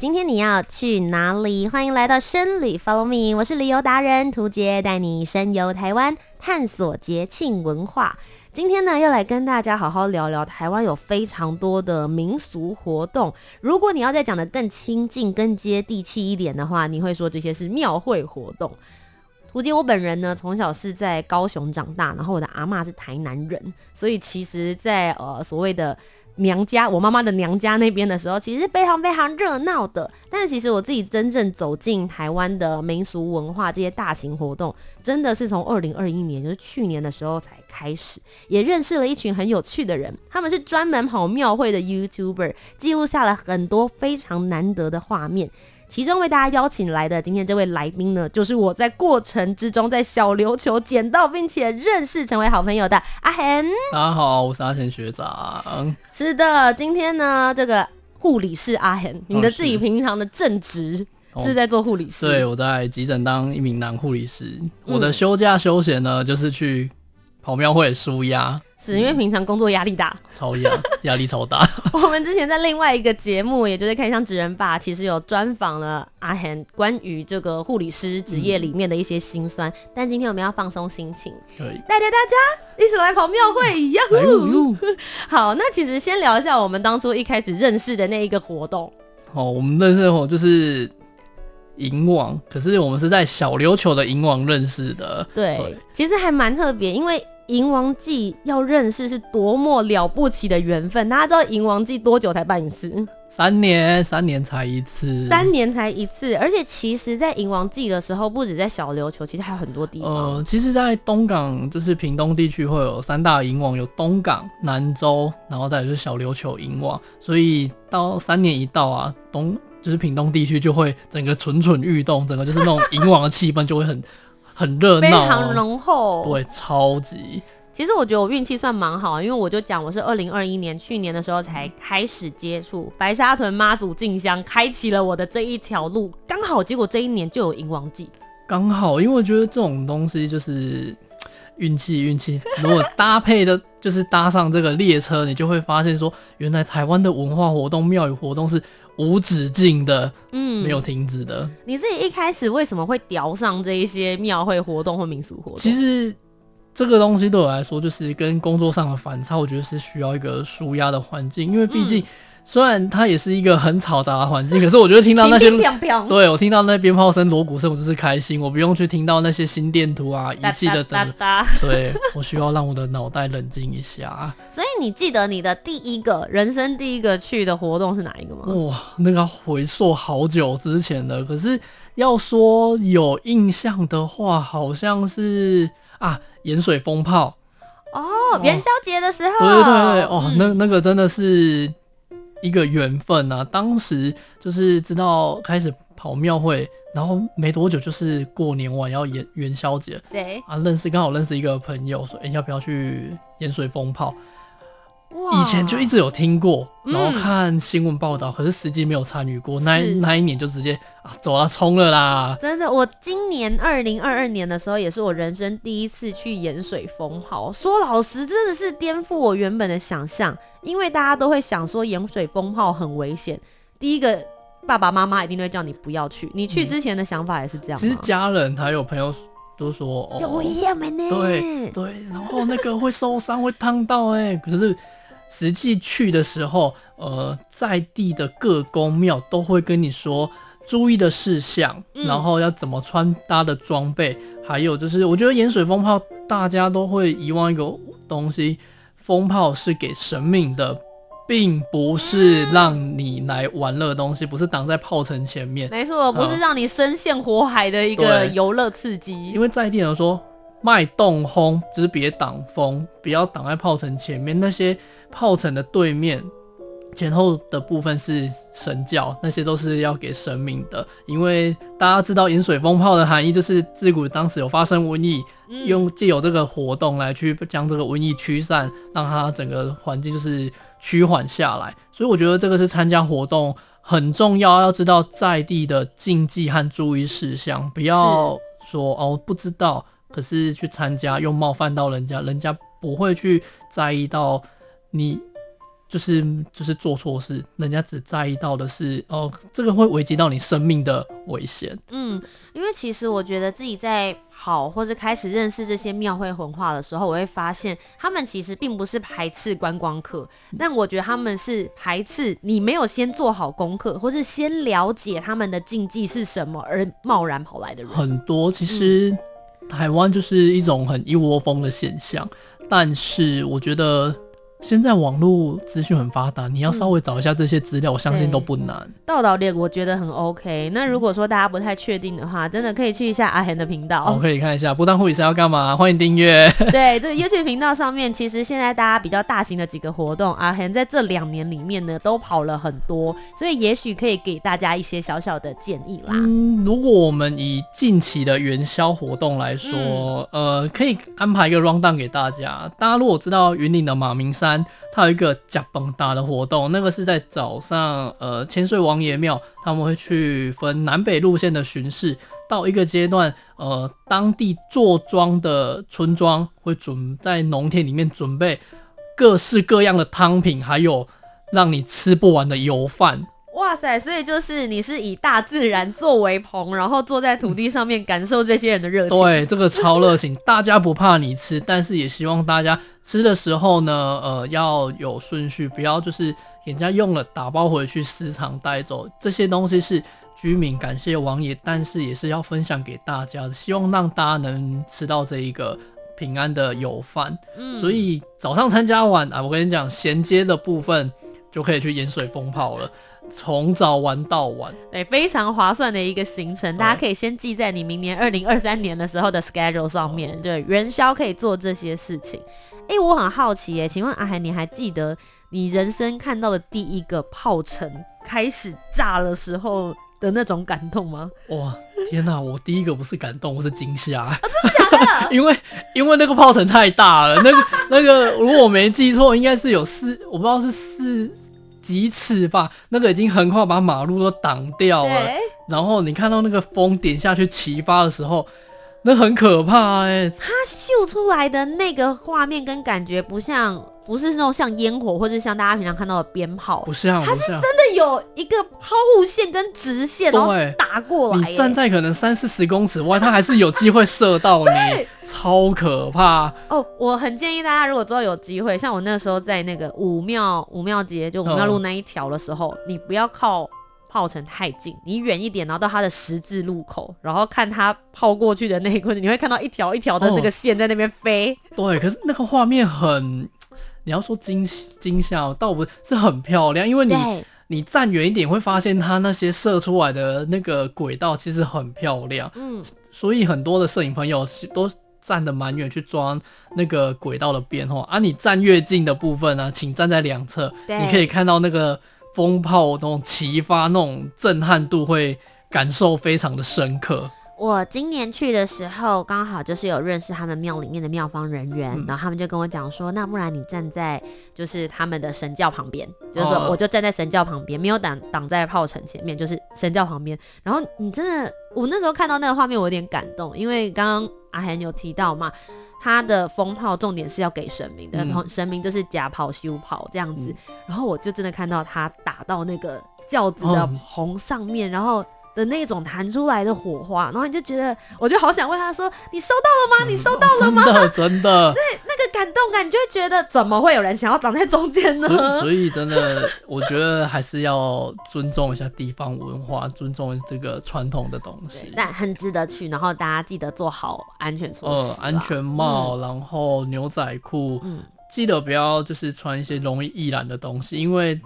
今天你要去哪里？欢迎来到深旅 Follow me，我是旅游达人屠洁，带你深游台湾，探索节庆文化。今天呢，要来跟大家好好聊聊台湾有非常多的民俗活动。如果你要再讲得更亲近、更接地气一点的话，你会说这些是庙会活动。图杰，我本人呢，从小是在高雄长大，然后我的阿嬷是台南人，所以其实，在呃所谓的。娘家，我妈妈的娘家那边的时候，其实非常非常热闹的。但是其实我自己真正走进台湾的民俗文化这些大型活动，真的是从二零二一年，就是去年的时候才开始，也认识了一群很有趣的人。他们是专门跑庙会的 YouTuber，记录下了很多非常难得的画面。其中为大家邀请来的今天这位来宾呢，就是我在过程之中在小琉球捡到并且认识成为好朋友的阿贤。大家好，我是阿贤学长。是的，今天呢，这个护理师阿贤，你的自己平常的正职是在做护理师？哦，对，我在急诊当一名男护理师。嗯，我的休假休闲呢，就是去跑庙会舒压。是因为平常工作压力大，超压 压力超大。我们之前在另外一个节目，也就是《开箱职人吧》，其实有专访了阿贤关于这个护理师职业里面的一些辛酸。嗯、但今天我们要放松心情，可以带着大家一起来跑庙会一样。哎、好，那其实先聊一下我们当初一开始认识的那一个活动。哦，我们认识的活动就是迎王，可是我们是在小琉球的迎王认识的。对，对其实还蛮特别，因为。迎王祭要认识是多么了不起的缘分，大家知道迎王祭多久才办一次？三年，三年才一次。三年才一次，而且其实，在迎王祭的时候，不止在小琉球，其实还有很多地方。呃，其实，在东港就是屏东地区会有三大迎王，有东港、南州，然后再就是小琉球迎王。所以到三年一到啊，东就是屏东地区就会整个蠢蠢欲动，整个就是那种迎王的气氛就会很。很热闹，非常浓厚，对，超级。其实我觉得我运气算蛮好，因为我就讲我是二零二一年去年的时候才开始接触白沙屯妈祖进香，开启了我的这一条路。刚好结果这一年就有迎王祭，刚好，因为我觉得这种东西就是运气，运气。如果搭配的，就是搭上这个列车，你就会发现说，原来台湾的文化活动、庙宇活动是。无止境的，嗯，没有停止的。你自己一开始为什么会调上这一些庙会活动或民俗活动？其实这个东西对我来说，就是跟工作上的反差，我觉得是需要一个舒压的环境，因为毕竟。嗯虽然它也是一个很嘈杂的环境，可是我觉得听到那些，对，我听到那鞭炮声、锣鼓声，我就是开心。我不用去听到那些心电图啊、仪器的灯。对，我需要让我的脑袋冷静一下。所以你记得你的第一个人生第一个去的活动是哪一个吗？哇，那个回溯好久之前的。可是要说有印象的话，好像是啊，盐水风炮。哦，元宵节的时候。对对对，哦，嗯、那那个真的是。一个缘分啊，当时就是知道开始跑庙会，然后没多久就是过年晚要元元宵节，对啊，认识刚好认识一个朋友说，哎、欸，要不要去盐水风炮？哇，以前就一直有听过，然后看新闻报道，嗯、可是实际没有参与过。那那一年就直接啊走啊冲了啦！真的，我今年二零二二年的时候，也是我人生第一次去盐水封炮。说老实，真的是颠覆我原本的想象，因为大家都会想说盐水封炮很危险。第一个，爸爸妈妈一定会叫你不要去。你去之前的想法也是这样、嗯。其实家人还有朋友都说，哦，就一样呢。对对，然后那个会受伤，会烫到哎，可是。实际去的时候，呃，在地的各宫庙都会跟你说注意的事项，嗯、然后要怎么穿搭的装备，还有就是，我觉得盐水风炮大家都会遗忘一个东西，风炮是给神明的，并不是让你来玩乐的东西，不是挡在炮城前面。没错，不是让你深陷火海的一个游乐刺激。因为在地人说。卖洞轰就是别挡风，不要挡在炮城前面。那些炮城的对面，前后的部分是神教，那些都是要给神明的。因为大家知道引水风炮的含义，就是自古当时有发生瘟疫，嗯、用借由这个活动来去将这个瘟疫驱散，让它整个环境就是趋缓下来。所以我觉得这个是参加活动很重要，要知道在地的禁忌和注意事项，不要说哦不知道，可是去参加又冒犯到人家，人家不会去在意到你。就是就是做错事，人家只在意到的是哦，这个会危及到你生命的危险。嗯，因为其实我觉得自己在好或者开始认识这些庙会文化的时候，我会发现他们其实并不是排斥观光客，但我觉得他们是排斥你没有先做好功课，或是先了解他们的禁忌是什么而贸然跑来的人。很多其实台湾就是一种很一窝蜂的现象，但是我觉得。现在网络资讯很发达，你要稍微找一下这些资料，嗯、我相信都不难。道导列我觉得很 OK。那如果说大家不太确定的话，真的可以去一下阿贤的频道。我、哦、可以看一下，不当护理师要干嘛？欢迎订阅。对，这个 YouTube 频道上面，其实现在大家比较大型的几个活动，阿贤在这两年里面呢，都跑了很多，所以也许可以给大家一些小小的建议啦。嗯，如果我们以近期的元宵活动来说，嗯、呃，可以安排一个 round down 给大家。大家如果知道云岭的马明山。它有一个呷饭大的活动，那个是在早上，呃，千岁王爷庙他们会去分南北路线的巡视，到一个阶段，呃，当地坐庄的村庄会准在农田里面准备各式各样的汤品，还有让你吃不完的油饭。哇塞！所以就是你是以大自然作为棚，然后坐在土地上面感受这些人的热情。对，这个超热情，大家不怕你吃，但是也希望大家吃的时候呢，呃，要有顺序，不要就是人家用了打包回去私藏带走。这些东西是居民感谢王爷，但是也是要分享给大家的，希望让大家能吃到这一个平安的有饭。嗯，所以早上参加完啊，我跟你讲，衔接的部分就可以去盐水风炮了。从早玩到晚，对，非常划算的一个行程，大家可以先记在你明年二零二三年的时候的 schedule 上面。对，元宵可以做这些事情。哎、欸，我很好奇耶，请问阿海，你还记得你人生看到的第一个炮城开始炸的时候的那种感动吗？哇，天哪！我第一个不是感动，我是惊吓、啊。真的假的？因为因为那个炮城太大了，那个那个，如果我没记错，应该是有四，我不知道是四。几尺吧，那个已经横跨把马路都挡掉了。然后你看到那个风点下去齐发的时候，那很可怕哎、欸。它秀出来的那个画面跟感觉不像。不是那种像烟火，或者像大家平常看到的鞭炮，不像，它是真的有一个抛物线跟直线，然后打过来。你站在可能三四十公尺外，它还是有机会射到你，超可怕。哦，我很建议大家，如果之后有机会，像我那时候在那个武庙武庙街，就武庙路那一条的时候，嗯、你不要靠炮城太近，你远一点，然后到它的十字路口，然后看它抛过去的那一块，你会看到一条一条的那个线在那边飞。哦、对，可是那个画面很。你要说惊惊吓，倒不是很漂亮，因为你对你站远一点会发现它那些射出来的那个轨道其实很漂亮，嗯，所以很多的摄影朋友都站得蛮远去抓那个轨道的边哦。啊，你站越近的部分呢，啊，请站在两侧，你可以看到那个风炮那种齐发那种震撼度，会感受非常的深刻。我今年去的时候，刚好就是有认识他们庙里面的庙方人员，嗯、然后他们就跟我讲说，那不然你站在就是他们的神教旁边，就是说我就站在神教旁边，没有挡挡在炮城前面，就是神教旁边。然后你真的，我那时候看到那个画面，我有点感动，因为刚刚阿涵有提到嘛，他的风炮重点是要给神明的，嗯、神明就是假炮修炮这样子。嗯、然后我就真的看到他打到那个轿子的棚上面，嗯、然后。的那种弹出来的火花，然后你就觉得，我就好想问他说：“你收到了吗？嗯、你收到了吗？”真的，真的。对，那个感动感，你就会觉得怎么会有人想要挡在中间呢？所？以真的，我觉得还是要尊重一下地方文化，尊重这个传统的东西。但很值得去，然后大家记得做好安全措施，呃，安全帽，嗯、然后牛仔裤，嗯，记得不要就是穿一些容易易燃的东西，因为。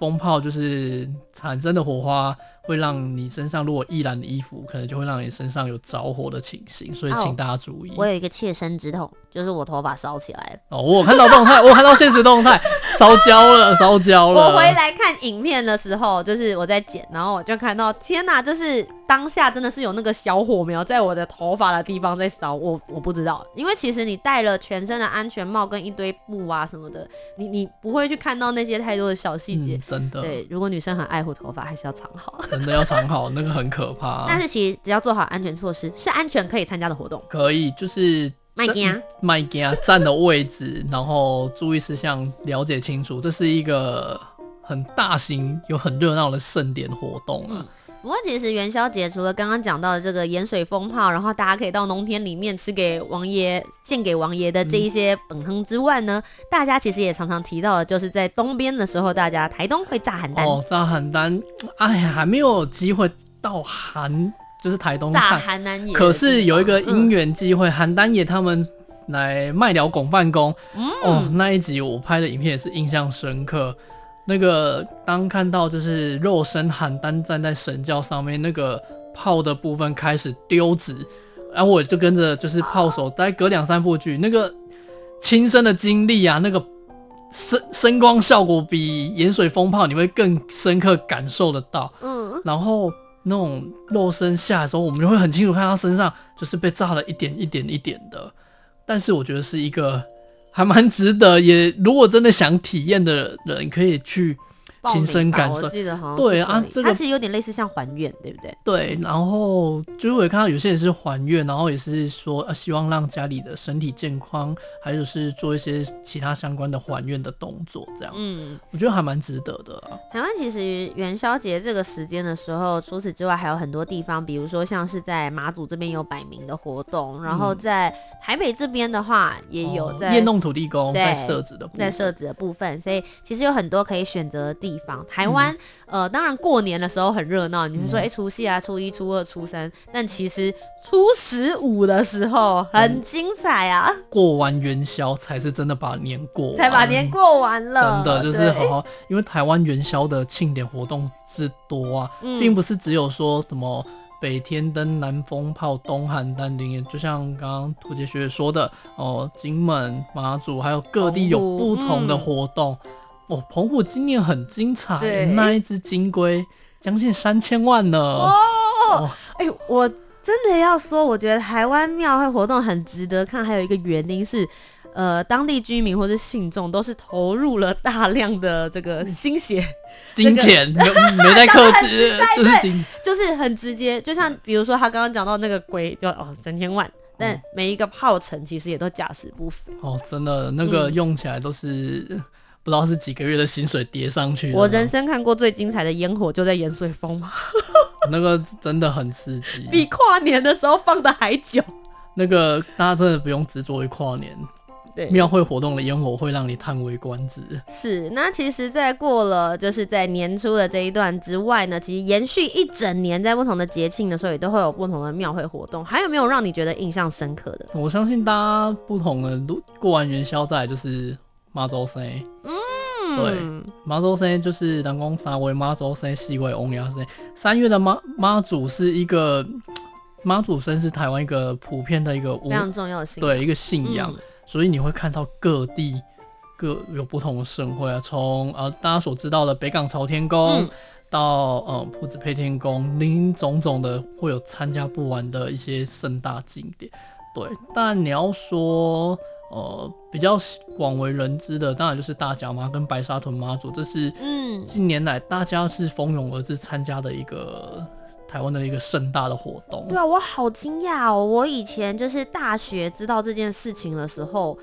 风炮就是产生的火花会让你身上如果易燃的衣服，可能就会让你身上有着火的情形，所以请大家注意。我有一个切身之痛，就是我头发烧起来了。哦，我看到动态，我看到现实动态，烧焦了，烧焦了。我回来看影片的时候，就是我在剪，然后我就看到，天哪，就是。当下真的是有那个小火苗在我的头发的地方在烧，我我不知道，因为其实你戴了全身的安全帽跟一堆布啊什么的，你你不会去看到那些太多的小细节。嗯，真的。对，如果女生很爱护头发，还是要藏好。真的要藏好，那个很可怕。但是其实只要做好安全措施，是安全可以参加的活动。可以，就是麦家麦家站的位置，然后注意事项了解清楚，这是一个很大型、有很热闹的盛典活动啊。嗯不过其实元宵节除了刚刚讲到的这个盐水风炮，然后大家可以到农田里面吃给王爷、献给王爷的这一些本哼之外呢，嗯、大家其实也常常提到的，就是在东边的时候，大家台东会炸寒单。哦，炸寒单，哎呀，还没有机会到寒，就是台东炸寒单爷。可是有一个因缘机会，寒单爷他们来麦寮拱办公，嗯、哦，那一集我拍的影片也是印象深刻。那个当看到就是肉身寒单站在神教上面，那个炮的部分开始丢子，然后我就跟着就是炮手，大概隔两三部剧，那个亲身的经历啊，那个声声光效果比盐水风炮你会更深刻感受得到。嗯，然后那种肉身下的时候，我们就会很清楚看他身上就是被炸了一点一点一点的，但是我觉得是一个。还蛮值得，也如果真的想体验的人，可以去。亲身感受，对啊，这个它其实有点类似像还愿，对不对？对，然后就是我也看到有些人是还愿，然后也是说呃希望让家里的身体健康，还有是做一些其他相关的还愿的动作，这样，嗯，我觉得还蛮值得的啊。台湾其实元宵节这个时间的时候，除此之外还有很多地方，比如说像是在马祖这边有摆明的活动，然后在台北这边的话也有在夜弄土地公，在设置的部在设置的部分，所以其实有很多可以选择的地方。台湾，嗯、呃，当然过年的时候很热闹，你会说，哎、欸，除夕啊，初一、初二、初三，但其实初十五的时候很精彩啊！嗯、过完元宵才是真的把年过完，才把年过完了，真的就是好好，因为台湾元宵的庆典活动之多啊，嗯、并不是只有说什么北天灯、南风炮、东寒单、灵演，就像刚刚涂杰学姐说的哦，金门、马祖，还有各地有不同的活动。嗯哦，澎湖今年很精彩，那一只金龟将近三千万呢。哦，哎、哦欸，我真的要说，我觉得台湾庙会活动很值得看，还有一个原因是，呃，当地居民或者信众都是投入了大量的这个心血、金钱，没没在 客气，就是金，就是很直接。就像比如说他刚刚讲到那个龟，就哦三千万，但每一个炮程其实也都价值不菲。哦，真的，那个用起来都是。嗯不知道是几个月的薪水叠上去。我人生看过最精彩的烟火就在盐水峰，那个真的很刺激，比跨年的时候放的还久。那个大家真的不用执着于跨年，对，庙会活动的烟火会让你叹为观止。是，那其实，在过了就是在年初的这一段之外呢，其实延续一整年，在不同的节庆的时候，也都会有不同的庙会活动。还有没有让你觉得印象深刻的？我相信大家不同的都过完元宵再来就是。妈祖生，嗯，对，妈祖生就是人讲三月妈祖生，四月王爷生。三月的妈妈祖是一个妈祖生是台湾一个普遍的一个非常重要的信对一个信仰，嗯、所以你会看到各地各有不同的盛会啊，从呃大家所知道的北港朝天宫、嗯、到呃朴子配天宫，林林总总的会有参加不完的一些盛大景点。对，但你要说。呃，比较广为人知的，当然就是大甲妈跟白沙屯妈祖，这是嗯近年来大家是蜂拥而至参加的一个台湾的一个盛大的活动。对啊，我好惊讶哦！我以前就是大学知道这件事情的时候，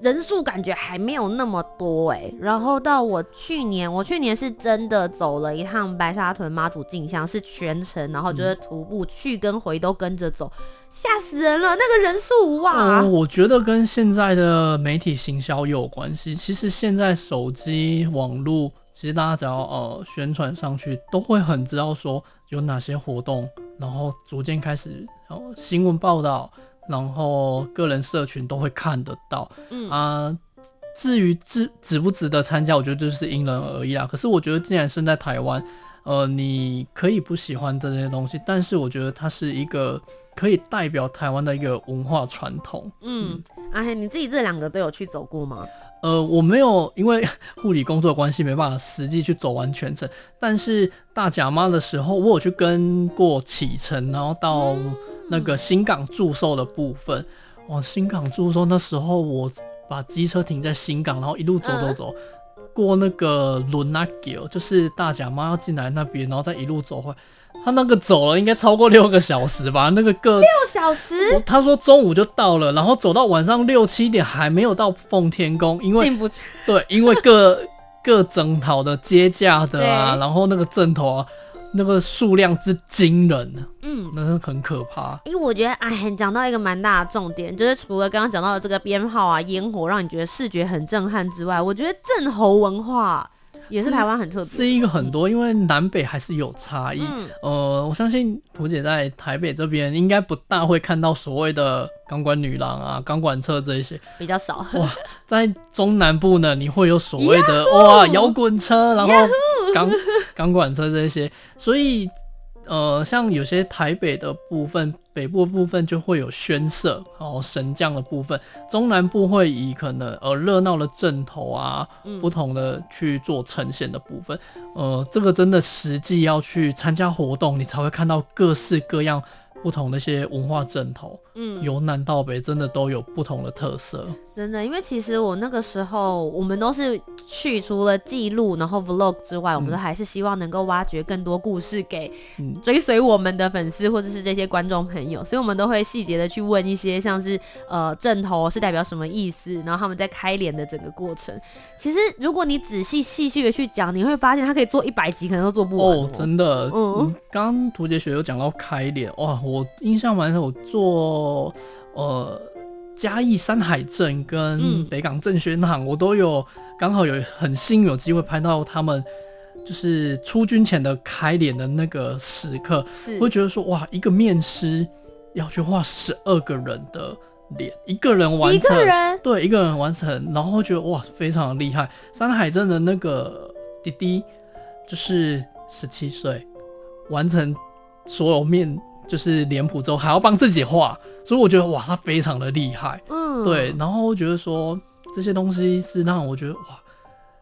人数感觉还没有那么多哎。然后到我去年，我去年是真的走了一趟白沙屯妈祖进香，是全程，然后就是徒步去跟回都跟着走。吓死人了！那个人数哇、嗯，我觉得跟现在的媒体行销也有关系。其实现在手机网络，其实大家只要呃宣传上去，都会很知道说有哪些活动，然后逐渐开始呃新闻报道，然后个人社群都会看得到。嗯啊，至于值值不值得参加，我觉得就是因人而异啦。可是我觉得既然身在台湾。呃，你可以不喜欢这些东西，但是我觉得它是一个可以代表台湾的一个文化传统。嗯，阿黑、嗯啊，你自己这两个都有去走过吗？呃，我没有，因为 护理工作关系，没办法实际去走完全程。但是大甲妈的时候，我有去跟过启程，然后到那个新港祝寿的部分。哇，新港祝寿那时候，我把机车停在新港，然后一路走走走。过那个轮那桥，就是大甲妈要进来那边，然后再一路走回来。他那个走了应该超过六个小时吧？那个个六小时，他说中午就到了，然后走到晚上六七点还没有到奉天宫，因为进不去。对，因为各 各整头的接驾的啊，然后那个阵头啊。那个数量之惊人，嗯，那是很可怕。因为我觉得，哎，讲到一个蛮大的重点，就是除了刚刚讲到的这个鞭炮啊、烟火，让你觉得视觉很震撼之外，我觉得镇侯文化。也是台湾很特别，是一个很多，因为南北还是有差异。嗯、呃，我相信屠姐在台北这边应该不大会看到所谓的钢管女郎啊、钢管车这一些，比较少。哇，在中南部呢，你会有所谓的哇摇滚车，然后钢钢管车这些，所以。呃，像有些台北的部分、北部部分就会有宣社，然后神将的部分；中南部会以可能呃热闹的阵头啊，嗯、不同的去做呈现的部分。呃，这个真的实际要去参加活动，你才会看到各式各样。不同的一些文化阵头，嗯，由南到北，真的都有不同的特色。真的，因为其实我那个时候，我们都是去除了记录，然后 vlog 之外，嗯、我们都还是希望能够挖掘更多故事给追随我们的粉丝或者是这些观众朋友，所以我们都会细节的去问一些，像是呃阵头是代表什么意思，然后他们在开脸的整个过程。其实如果你仔细细细的去讲，你会发现他可以做一百集，可能都做不完哦。哦，真的，嗯，刚刚屠洁学有讲到开脸，哇，我印象蛮深，我做呃。嘉义山海镇跟北港镇宣行，嗯、我都有刚好有很幸运有机会拍到他们，就是出军前的开脸的那个时刻，是会觉得说哇，一个面师要去画十二个人的脸，一个人完成，对，一个人完成，然后觉得哇，非常的厉害。山海镇的那个弟弟就是十七岁，完成所有面。就是脸谱之后还要帮自己画，所以我觉得哇，他非常的厉害。嗯，对。然后觉得说这些东西是让我觉得哇，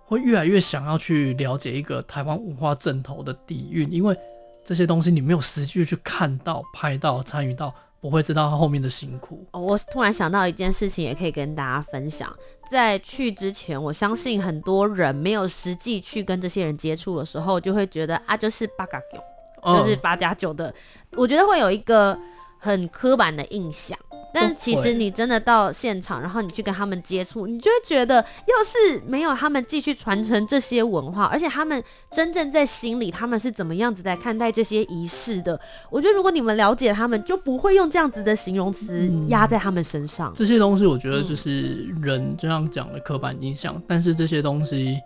会越来越想要去了解一个台湾文化正头的底蕴，因为这些东西你没有实际去看到、拍到、参与到，不会知道他后面的辛苦。哦，我突然想到一件事情，也可以跟大家分享。在去之前，我相信很多人没有实际去跟这些人接触的时候，就会觉得啊，就是八嘎囧。就是八加九的，我觉得会有一个很刻板的印象。但其实你真的到现场，然后你去跟他们接触，你就会觉得，要是没有他们继续传承这些文化，而且他们真正在心里，他们是怎么样子在看待这些仪式的？我觉得如果你们了解他们，就不会用这样子的形容词压在他们身上。这些东西，我觉得就是人这样讲的刻板印象，但是这些东西。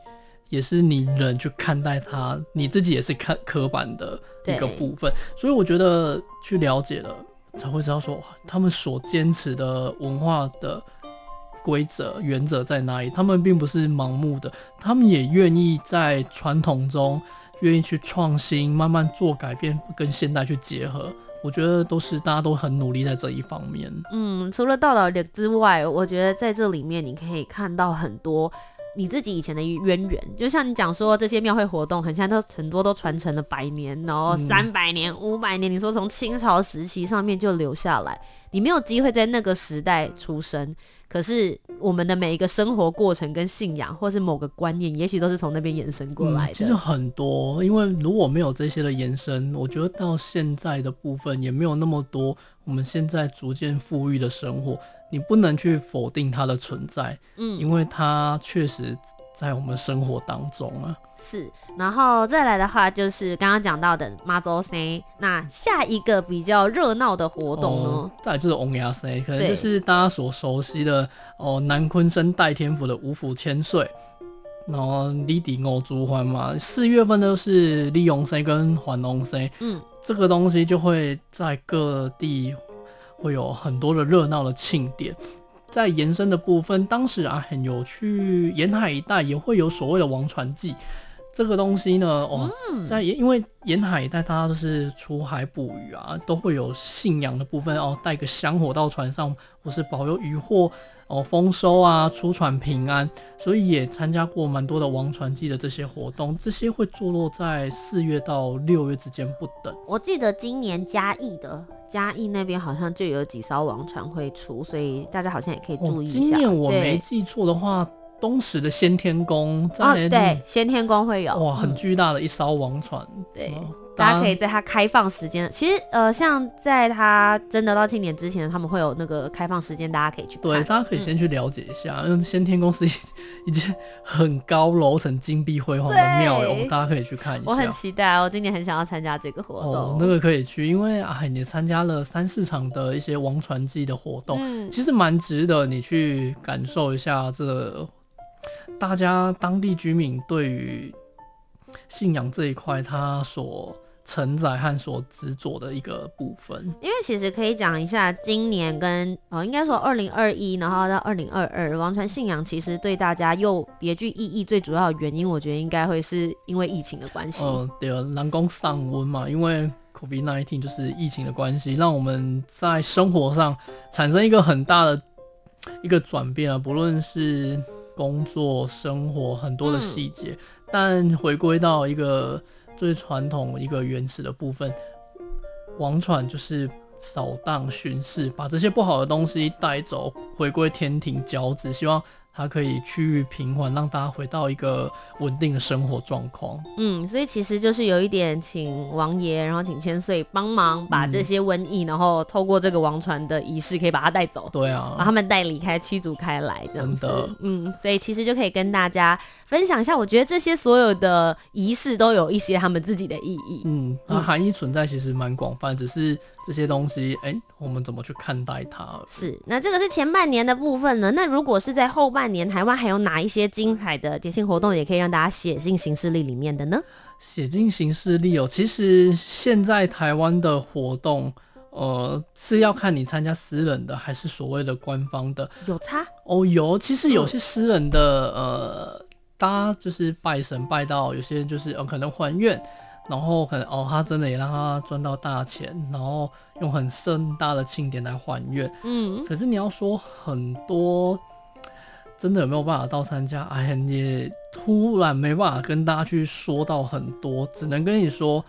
也是你人去看待它，你自己也是看刻板的一个部分，所以我觉得去了解了，才会知道说他们所坚持的文化的规则原则在哪里。他们并不是盲目的，他们也愿意在传统中愿意去创新，慢慢做改变，跟现代去结合。我觉得都是大家都很努力在这一方面。嗯，除了道导的之外，我觉得在这里面你可以看到很多。你自己以前的渊源，就像你讲说这些庙会活动，很像都很多都传承了百年，然后三百年、五百年。你说从清朝时期上面就留下来，你没有机会在那个时代出生，可是我们的每一个生活过程跟信仰，或是某个观念，也许都是从那边延伸过来的。嗯，其实很多，因为如果没有这些的延伸，我觉得到现在的部分也没有那么多。我们现在逐渐富裕的生活。你不能去否定它的存在，嗯，因为它确实在我们生活当中啊。是，然后再来的话就是刚刚讲到的妈祖 C，，那下一个比较热闹的活动呢？哦、再来就是翁牙 C，，可能就是大家所熟悉的哦，南昆生代天府的五府千岁，然后李迪欧朱欢嘛，四月份都是利用 C 跟环龙 C，，嗯，这个东西就会在各地。会有很多的热闹的庆典，在延伸的部分，当时啊很有趣，沿海一带也会有所谓的王船祭，这个东西呢，哦，在因为沿海一带大家都是出海捕鱼啊，都会有信仰的部分哦，带个香火到船上，或是保佑渔获哦丰收啊，出船平安，所以也参加过蛮多的王船祭的这些活动。这些会坐落在四月到六月之间不等。我记得今年嘉义的嘉义那边好像就有几艘王船会出，所以大家好像也可以注意一下。哦、今年我没记错的话。东石的先天宫在、哦、对，先天宫会有哇，很巨大的一艘王船。嗯、对，大家可以在它开放时间，其实呃，像在它真的到庆典之前，他们会有那个开放时间，大家可以去看。对，大家可以先去了解一下，因为先天宫是一一间很高楼层、金碧辉煌的庙哟，大家可以去看一下。我很期待，我今年很想要参加这个活动。哦，那个可以去，因为啊，你参加了三四场的一些王传记的活动，嗯、其实蛮值得你去感受一下这个。大家当地居民对于信仰这一块，他所承载和所执着的一个部分。因为其实可以讲一下，今年跟哦，应该说二零二一，然后到二零二二，王传信仰其实对大家又别具意义。最主要的原因，我觉得应该会是因为疫情的关系。嗯，对，啊，南宫上温嘛，因为 COVID-19 就是疫情的关系，让我们在生活上产生一个很大的一个转变啊，不论是。工作、生活很多的细节，嗯、但回归到一个最传统、一个原始的部分，王船就是扫荡巡视，把这些不好的东西带走，回归天庭交旨，希望。它可以趋于平缓，让大家回到一个稳定的生活状况。嗯，所以其实就是有一点请王爷，然后请千岁帮忙把这些瘟疫，嗯、然后透过这个王船的仪式，可以把它带走。对啊，把他们带离开，驱逐开来，这样子。真的。嗯，所以其实就可以跟大家分享一下，我觉得这些所有的仪式都有一些他们自己的意义。嗯，它含义存在其实蛮广泛，只是这些东西，哎、欸，我们怎么去看待它？是。那这个是前半年的部分呢？那如果是在后半年，台湾还有哪一些精彩的节庆活动，也可以让大家写进行事历里面的呢？写进行事历哦。其实现在台湾的活动，呃，是要看你参加私人的还是所谓的官方的，有差哦。有，其实有些私人的，呃，大家就是拜神拜到，有些人就是呃可能还愿，然后可能哦，他真的也让他赚到大钱，然后用很盛大的庆典来还愿。嗯，可是你要说很多。真的有没有办法到参加？哎呀，也突然没办法跟大家去说到很多，只能跟你说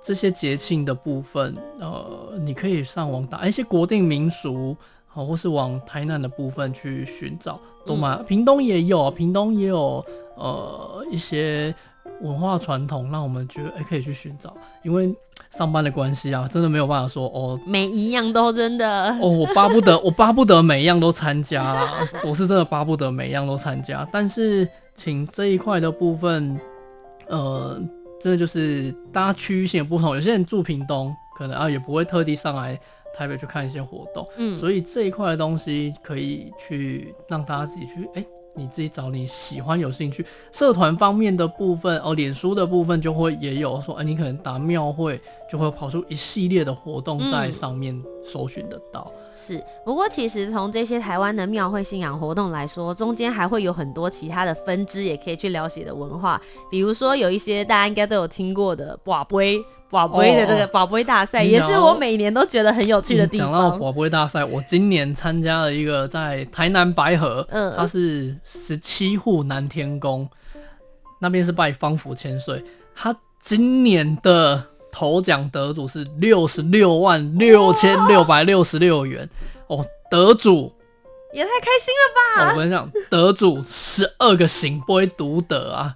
这些节庆的部分，呃，你可以上网打一些国定民俗，好，或是往台南的部分去寻找，都吗？嗯、屏东也有，屏东也有，呃，一些文化传统，让我们觉得哎、欸，可以去寻找，因为。上班的关系啊，真的没有办法说哦，每一样都真的哦，我巴不得，我巴不得每一样都参加啦，我是真的巴不得每一样都参加。但是，请这一块的部分，呃，真的就是大家区域性不同，有些人住屏东，可能啊也不会特地上来台北去看一些活动，嗯，所以这一块的东西可以去让大家自己去哎。欸你自己找你喜欢、有兴趣社团方面的部分哦，脸书的部分就会也有说，哎、欸，你可能打庙会就会跑出一系列的活动在上面搜寻得到。嗯、是，不过其实从这些台湾的庙会信仰活动来说，中间还会有很多其他的分支，也可以去了解的文化，比如说有一些大家应该都有听过的博杯。宝贝的这个宝贝大赛也是我每年都觉得很有趣的地方。讲到宝贝大赛，我今年参加了一个在台南白河，嗯，它是十七户南天宫，那边是拜方福千岁。他今年的头奖得主是六十六万六千六百六十六元哦，得主也太开心了吧！我跟你讲，得主十二个行不会独得啊。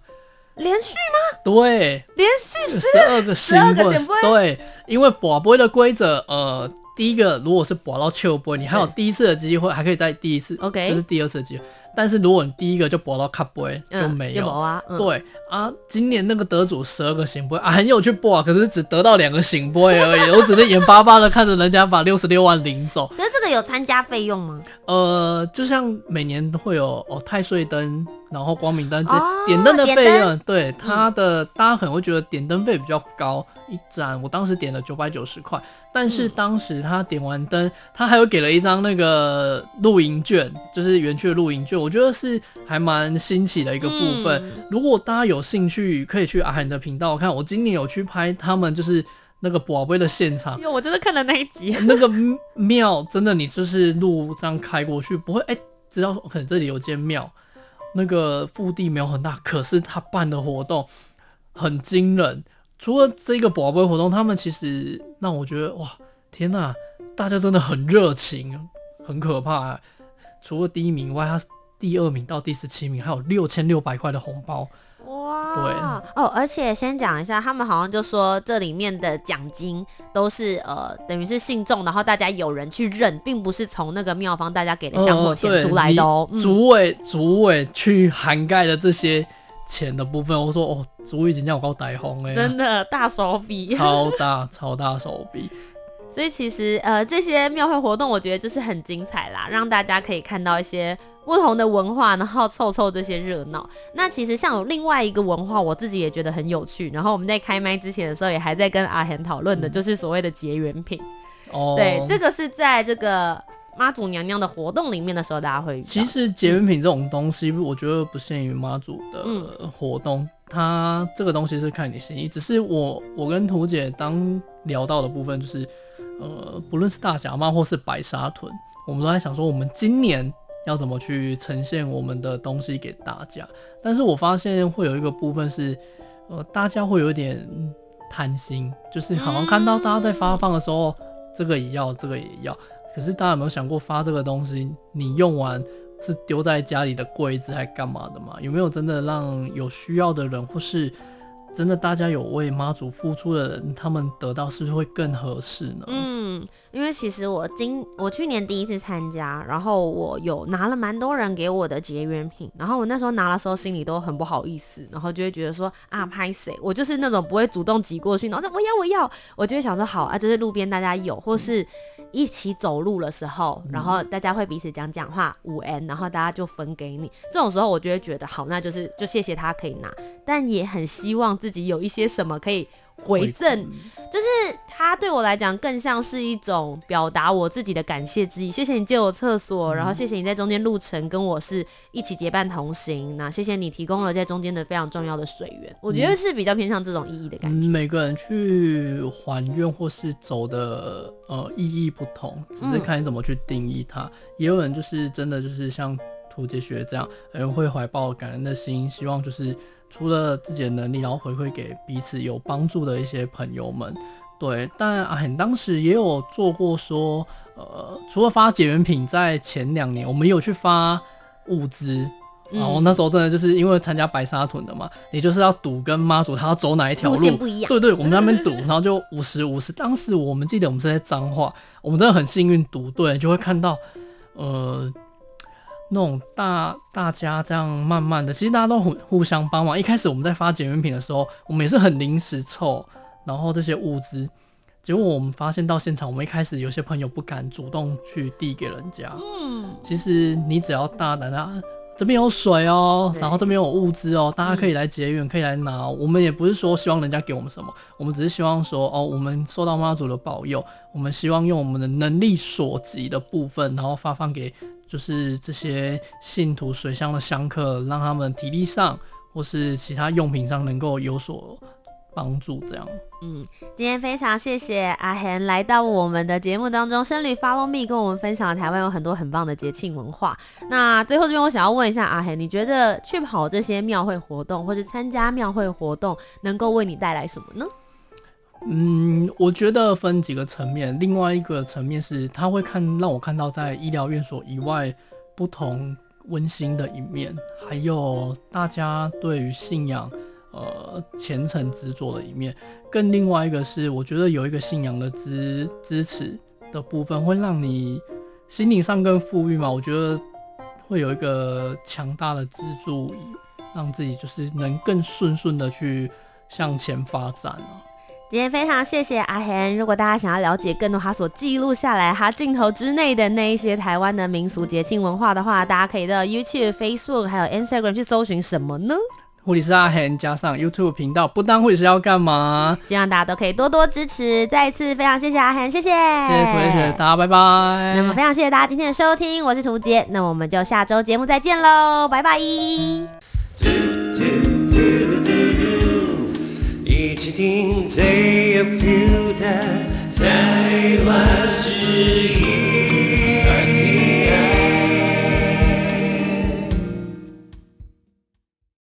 连续吗？对，连续十二个圣杯。对，因为博杯的规则，呃，第一个如果是博到笑杯，你还有第一次的机会，还可以再第一次，OK，这是第二次的机会。但是如果你第一个就博到卡杯，就没有啊。对啊，今年那个得主十二个圣杯啊，很有趣博啊，可是只得到两个圣杯而已，我只能眼巴巴的看着人家把六十六万领走。可是这个有参加费用吗？呃，就像每年都会有哦太岁灯。然后光明灯这点灯的费用，对它的大家可能会觉得点灯费比较高，一盏我当时点了九百九十块，但是当时他点完灯，他还有给了一张那个露营券，就是园区的露营券，我觉得是还蛮新奇的一个部分。嗯、如果大家有兴趣，可以去阿涵的频道看。我今年有去拍他们就是那个宝贝的现场，因为，我真的看了那一集。那个庙真的，你就是路这样开过去，不会哎，知道可能这里有间庙，那个腹地没有很大，可是他办的活动很惊人。除了这个宝贝活动，他们其实让我觉得哇，天哪，大家真的很热情，很可怕啊。除了第一名外，他第二名到第十七名还有六千六百块的红包。哇，对哦，而且先讲一下，他们好像就说这里面的奖金都是呃，等于是信众，然后大家有人去认，并不是从那个庙方大家给的香火钱出来的哦。主委主委去涵盖了这些钱的部分，我说哦。主已经叫我高台红哎，真的大手笔，超大超大手笔。所以其实呃这些庙会活动，我觉得就是很精彩啦，让大家可以看到一些不同的文化，然后凑凑这些热闹。那其实像有另外一个文化，我自己也觉得很有趣。然后我们在开麦之前的时候，也还在跟阿贤讨论的，就是所谓的结缘品。哦、嗯，对，这个是在这个。妈祖娘娘的活动里面的时候，大家会其实结缘品这种东西，我觉得不限于妈祖的活动，嗯、它这个东西是看你心意。只是我我跟图姐当聊到的部分，就是呃，不论是大甲妈或是白沙屯，我们都在想说，我们今年要怎么去呈现我们的东西给大家。但是我发现会有一个部分是，呃，大家会有一点贪心，就是好像看到大家在发放的时候，嗯、这个也要，这个也要。可是大家有没有想过，发这个东西，你用完是丢在家里的柜子还干嘛的吗？有没有真的让有需要的人，或是真的大家有为妈祖付出的人，他们得到是不是会更合适呢？嗯。因为其实我今我去年第一次参加，然后我有拿了蛮多人给我的结缘品，然后我那时候拿的时候心里都很不好意思，然后就会觉得说啊拍谁？我就是那种不会主动挤过去，然后说我要我要，我就会想说好啊，就是路边大家有，或是一起走路的时候，然后大家会彼此讲讲话五 N，然后大家就分给你，这种时候我就会觉得好，那就是就谢谢他可以拿，但也很希望自己有一些什么可以。回赠，就是它对我来讲更像是一种表达我自己的感谢之意。谢谢你借我厕所，然后谢谢你在中间路程跟我是一起结伴同行。那谢谢你提供了在中间的非常重要的水源，我觉得是比较偏向这种意义的感觉。嗯，每个人去还愿或是走的呃意义不同，只是看你怎么去定义它。嗯，也有人就是真的就是像屠洁学这样，人会怀抱感恩的心，希望就是。除了自己的能力，然后回馈给彼此有帮助的一些朋友们，对。但阿很当时也有做过说，呃，除了发结缘品，在前两年我们有去发物资，然后那时候真的就是因为参加白沙屯的嘛，也就是要赌跟妈祖他要走哪一条路，不一样。对对，我们在那边赌，然后就五十五十。当时我们记得我们是在彰化，我们真的很幸运赌对，就会看到，呃。那种大大家这样慢慢的，其实大家都互互相帮忙。一开始我们在发检验品的时候，我们也是很临时凑，然后这些物资，结果我们发现到现场，我们一开始有些朋友不敢主动去递给人家。嗯，其实你只要大胆啊，这边有水哦、喔，然后这边有物资哦、喔，大家可以来结缘，可以来拿。我们也不是说希望人家给我们什么，我们只是希望说哦，我们受到妈祖的保佑，我们希望用我们的能力所及的部分，然后发放给。就是这些信徒水乡的香客，让他们体力上或是其他用品上能够有所帮助，这样。嗯，今天非常谢谢阿贤来到我们的节目当中，深旅 Follow Me 跟我们分享了台湾有很多很棒的节庆文化。那最后这边我想要问一下阿贤，你觉得去跑这些庙会活动，或是参加庙会活动，能够为你带来什么呢？嗯，我觉得分几个层面。另外一个层面是，他会看让我看到在医疗院所以外不同温馨的一面，还有大家对于信仰呃虔诚执着的一面。更另外一个是，我觉得有一个信仰的支支持的部分，会让你心灵上更富裕嘛。我觉得会有一个强大的支柱，让自己就是能更顺顺的去向前发展啊。今天非常谢谢阿贤。如果大家想要了解更多他所记录下来他镜头之内的那一些台湾的民俗节庆文化的话，大家可以到 YouTube、Facebook 还有 Instagram 去搜寻什么呢？护理师阿恒加上 YouTube 频道，不当护理师要干嘛？希望大家都可以多多支持。再一次非常谢谢阿恒，谢谢，谢谢大家拜拜。那么非常谢谢大家今天的收听，我是屠洁，那我们就下周节目再见喽，拜拜。一起听最有 feel 的台湾之音。